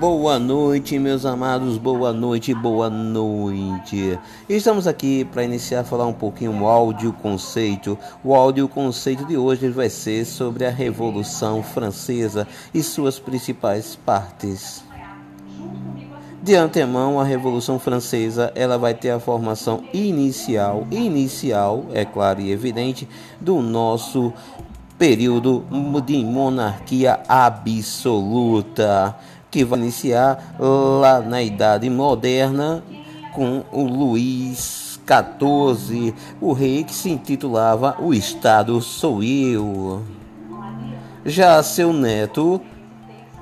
Boa noite, meus amados, boa noite, boa noite. Estamos aqui para iniciar a falar um pouquinho o áudio conceito. O áudio conceito de hoje vai ser sobre a Revolução Francesa e suas principais partes. De antemão, a Revolução Francesa ela vai ter a formação inicial, inicial, é claro e evidente, do nosso período de monarquia absoluta que vai iniciar lá na Idade Moderna com o Luís XIV, o rei que se intitulava O Estado Sou Eu. Já seu neto,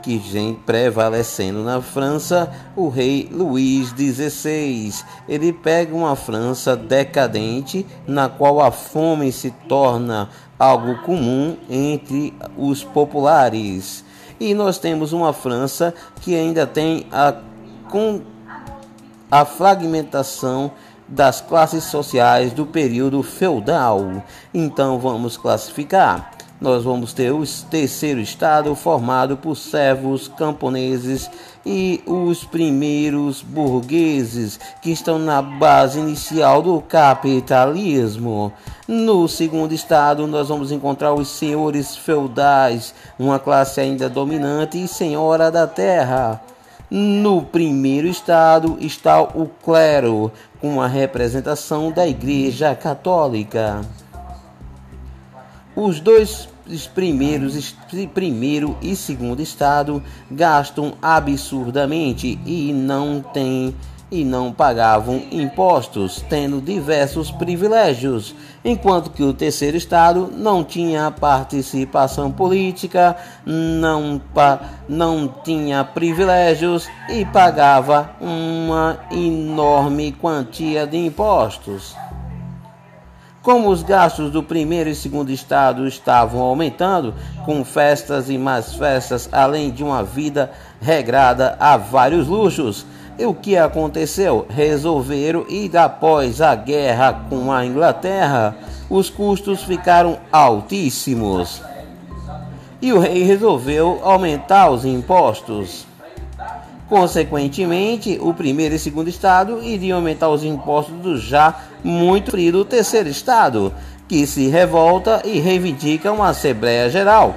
que vem prevalecendo na França, o rei Luís XVI. Ele pega uma França decadente, na qual a fome se torna algo comum entre os populares e nós temos uma França que ainda tem a, com a fragmentação das classes sociais do período feudal. Então vamos classificar nós vamos ter o terceiro estado formado por servos camponeses e os primeiros burgueses que estão na base inicial do capitalismo. No segundo estado, nós vamos encontrar os senhores feudais, uma classe ainda dominante e senhora da terra. No primeiro estado está o clero, com a representação da Igreja Católica. Os dois primeiros, primeiro e segundo estado, gastam absurdamente e não têm e não pagavam impostos, tendo diversos privilégios, enquanto que o terceiro estado não tinha participação política, não, não tinha privilégios e pagava uma enorme quantia de impostos. Como os gastos do primeiro e segundo estado estavam aumentando, com festas e mais festas, além de uma vida regrada a vários luxos, e o que aconteceu? Resolveram e após a guerra com a Inglaterra, os custos ficaram altíssimos. E o rei resolveu aumentar os impostos. Consequentemente, o primeiro e segundo estado iriam aumentar os impostos do já muito frio terceiro estado, que se revolta e reivindica uma Assembleia Geral.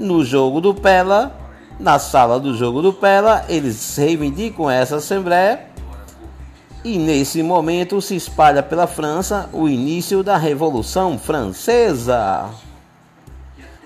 No jogo do Pela, na sala do jogo do Pela, eles reivindicam essa Assembleia e nesse momento se espalha pela França o início da Revolução Francesa.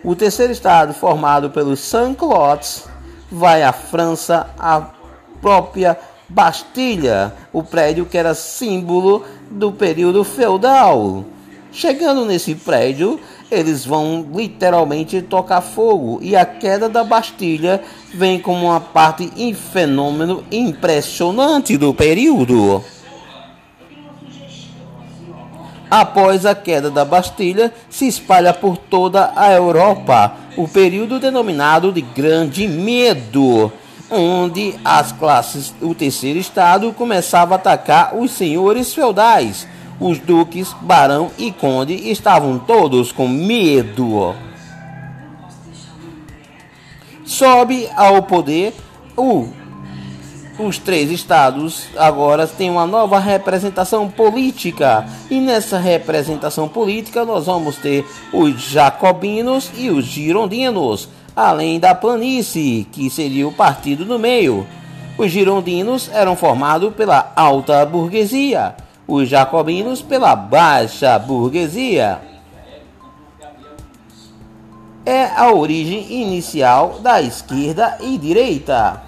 O terceiro estado, formado pelos Sans-Culottes, vai à França a própria Bastilha, o prédio que era símbolo do período feudal. Chegando nesse prédio, eles vão literalmente tocar fogo e a queda da Bastilha vem como uma parte em fenômeno impressionante do período. Após a queda da Bastilha, se espalha por toda a Europa o período denominado de Grande Medo onde as classes, o terceiro estado começava a atacar os senhores feudais. Os duques, barão e conde estavam todos com medo. Sobe ao poder o os três estados agora têm uma nova representação política. E nessa representação política nós vamos ter os jacobinos e os girondinos além da planície, que seria o partido do meio. Os girondinos eram formados pela alta burguesia, os jacobinos pela baixa burguesia. É a origem inicial da esquerda e direita.